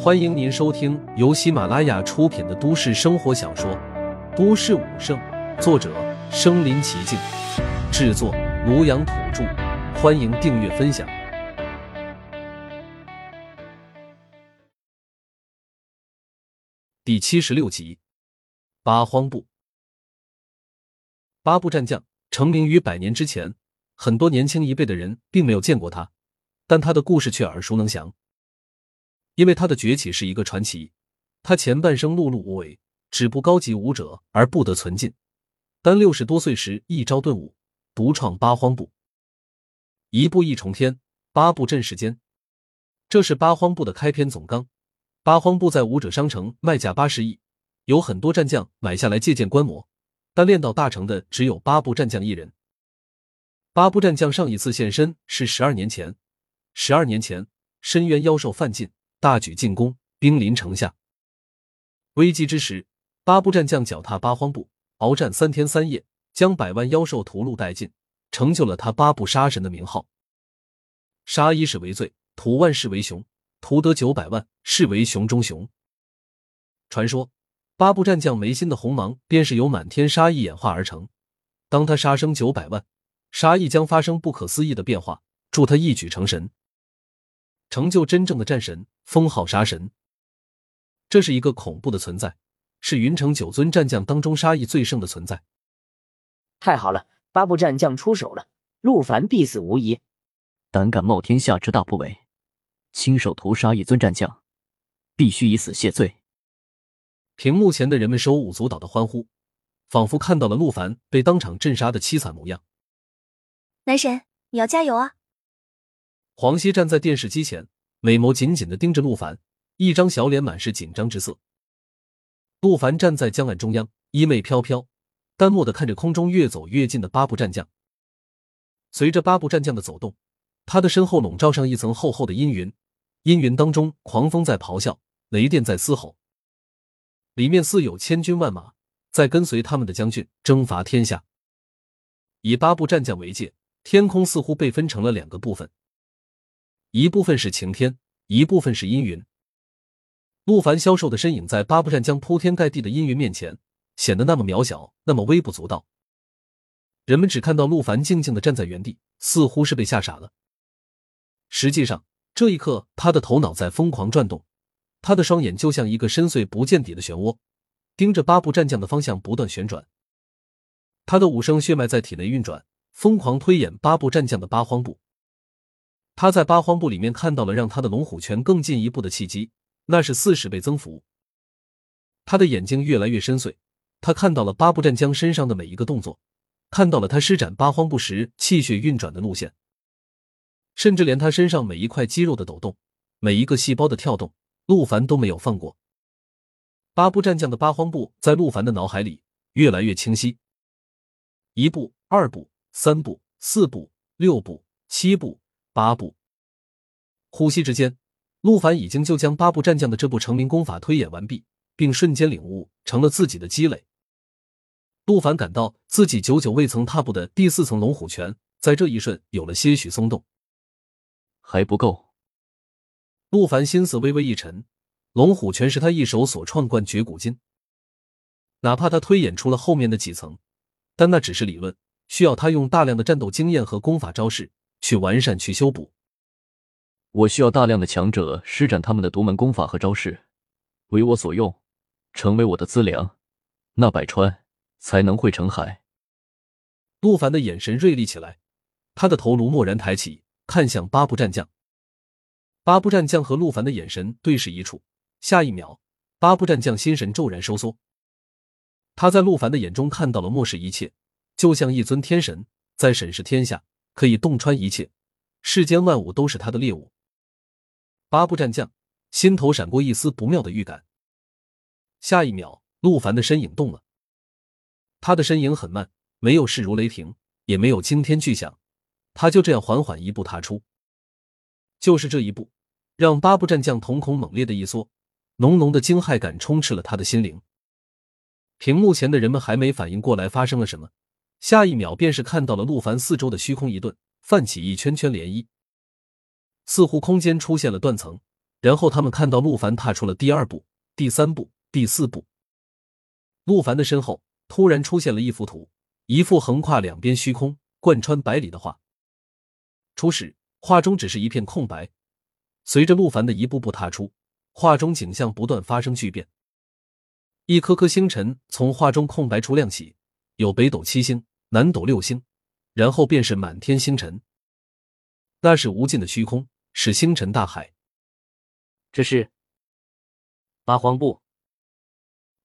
欢迎您收听由喜马拉雅出品的都市生活小说《都市武圣》，作者：身临其境，制作：庐阳土著。欢迎订阅分享。第七十六集，八荒部。八部战将成名于百年之前，很多年轻一辈的人并没有见过他，但他的故事却耳熟能详。因为他的崛起是一个传奇，他前半生碌碌无为，止步高级武者而不得存进，但六十多岁时一朝顿悟，独创八荒步，一步一重天，八步镇世间，这是八荒步的开篇总纲。八荒步在武者商城卖价八十亿，有很多战将买下来借鉴观摩，但练到大成的只有八部战将一人。八部战将上一次现身是十二年前，十二年前深渊妖兽犯禁。大举进攻，兵临城下。危机之时，八部战将脚踏八荒步，鏖战三天三夜，将百万妖兽屠戮殆尽，成就了他八部杀神的名号。杀一世为最，屠万世为雄，屠得九百万，是为雄中雄。传说八部战将眉心的红芒，便是由满天杀意演化而成。当他杀生九百万，杀意将发生不可思议的变化，助他一举成神。成就真正的战神，封号杀神。这是一个恐怖的存在，是云城九尊战将当中杀意最盛的存在。太好了，八部战将出手了，陆凡必死无疑。胆敢冒天下之大不韪，亲手屠杀一尊战将，必须以死谢罪。屏幕前的人们手舞足蹈的欢呼，仿佛看到了陆凡被当场镇杀的凄惨模样。男神，你要加油啊！黄熙站在电视机前，美眸紧紧的盯着陆凡，一张小脸满是紧张之色。陆凡站在江岸中央，衣袂飘飘，淡漠的看着空中越走越近的八部战将。随着八部战将的走动，他的身后笼罩上一层厚厚的阴云，阴云当中，狂风在咆哮，雷电在嘶吼，里面似有千军万马在跟随他们的将军征伐天下。以八部战将为界，天空似乎被分成了两个部分。一部分是晴天，一部分是阴云。陆凡消瘦的身影在八部战将铺天盖地的阴云面前显得那么渺小，那么微不足道。人们只看到陆凡静静的站在原地，似乎是被吓傻了。实际上，这一刻他的头脑在疯狂转动，他的双眼就像一个深邃不见底的漩涡，盯着八部战将的方向不断旋转。他的五声血脉在体内运转，疯狂推演八部战将的八荒步。他在八荒部里面看到了让他的龙虎拳更进一步的契机，那是四十倍增幅。他的眼睛越来越深邃，他看到了八部战将身上的每一个动作，看到了他施展八荒步时气血运转的路线，甚至连他身上每一块肌肉的抖动，每一个细胞的跳动，陆凡都没有放过。八部战将的八荒步在陆凡的脑海里越来越清晰，一步、二步、三步、四步、六步、七步。八步，呼吸之间，陆凡已经就将八部战将的这部成名功法推演完毕，并瞬间领悟成了自己的积累。陆凡感到自己久久未曾踏步的第四层龙虎拳，在这一瞬有了些许松动。还不够。陆凡心思微微一沉，龙虎拳是他一手所创冠绝古今，哪怕他推演出了后面的几层，但那只是理论，需要他用大量的战斗经验和功法招式。去完善，去修补。我需要大量的强者施展他们的独门功法和招式，为我所用，成为我的资粮，那百川才能汇成海。陆凡的眼神锐利起来，他的头颅蓦然抬起，看向八部战将。八部战将和陆凡的眼神对视一处，下一秒，八部战将心神骤然收缩。他在陆凡的眼中看到了漠视一切，就像一尊天神在审视天下。可以洞穿一切，世间万物都是他的猎物。八部战将心头闪过一丝不妙的预感。下一秒，陆凡的身影动了。他的身影很慢，没有势如雷霆，也没有惊天巨响，他就这样缓缓一步踏出。就是这一步，让八部战将瞳孔猛烈的一缩，浓浓的惊骇感充斥了他的心灵。屏幕前的人们还没反应过来发生了什么。下一秒，便是看到了陆凡四周的虚空一顿，泛起一圈圈涟漪，似乎空间出现了断层，然后他们看到陆凡踏出了第二步、第三步、第四步。陆凡的身后突然出现了一幅图，一幅横跨两边虚空、贯穿百里的画。初始，画中只是一片空白。随着陆凡的一步步踏出，画中景象不断发生巨变。一颗颗星辰从画中空白处亮起，有北斗七星、南斗六星，然后便是满天星辰。那是无尽的虚空，是星辰大海。这是八荒步。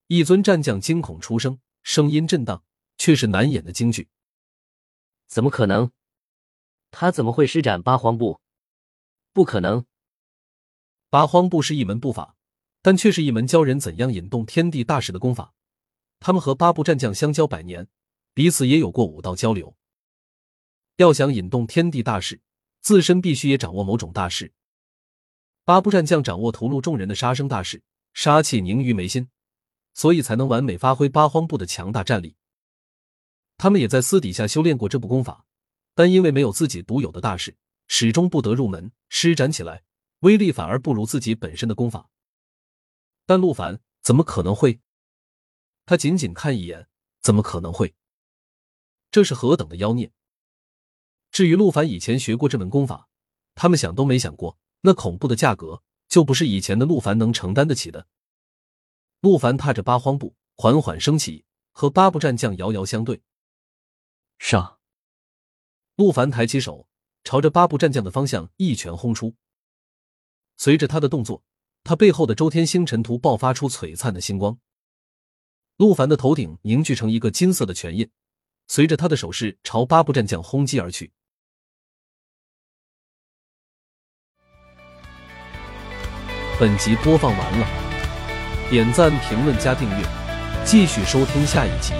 一尊战将惊恐出声，声音震荡，却是难掩的惊惧。怎么可能？他怎么会施展八荒步？不可能！八荒步是一门步法，但却是一门教人怎样引动天地大势的功法。他们和八部战将相交百年，彼此也有过武道交流。要想引动天地大势，自身必须也掌握某种大势。八部战将掌握屠戮众人的杀生大势，杀气凝于眉心，所以才能完美发挥八荒部的强大战力。他们也在私底下修炼过这部功法，但因为没有自己独有的大势，始终不得入门，施展起来。威力反而不如自己本身的功法，但陆凡怎么可能会？他仅仅看一眼，怎么可能会？这是何等的妖孽！至于陆凡以前学过这门功法，他们想都没想过，那恐怖的价格就不是以前的陆凡能承担得起的。陆凡踏着八荒步缓缓升起，和八部战将遥遥相对。上，陆凡抬起手，朝着八部战将的方向一拳轰出。随着他的动作，他背后的周天星辰图爆发出璀璨的星光。陆凡的头顶凝聚成一个金色的拳印，随着他的手势朝八部战将轰击而去。本集播放完了，点赞、评论、加订阅，继续收听下一集。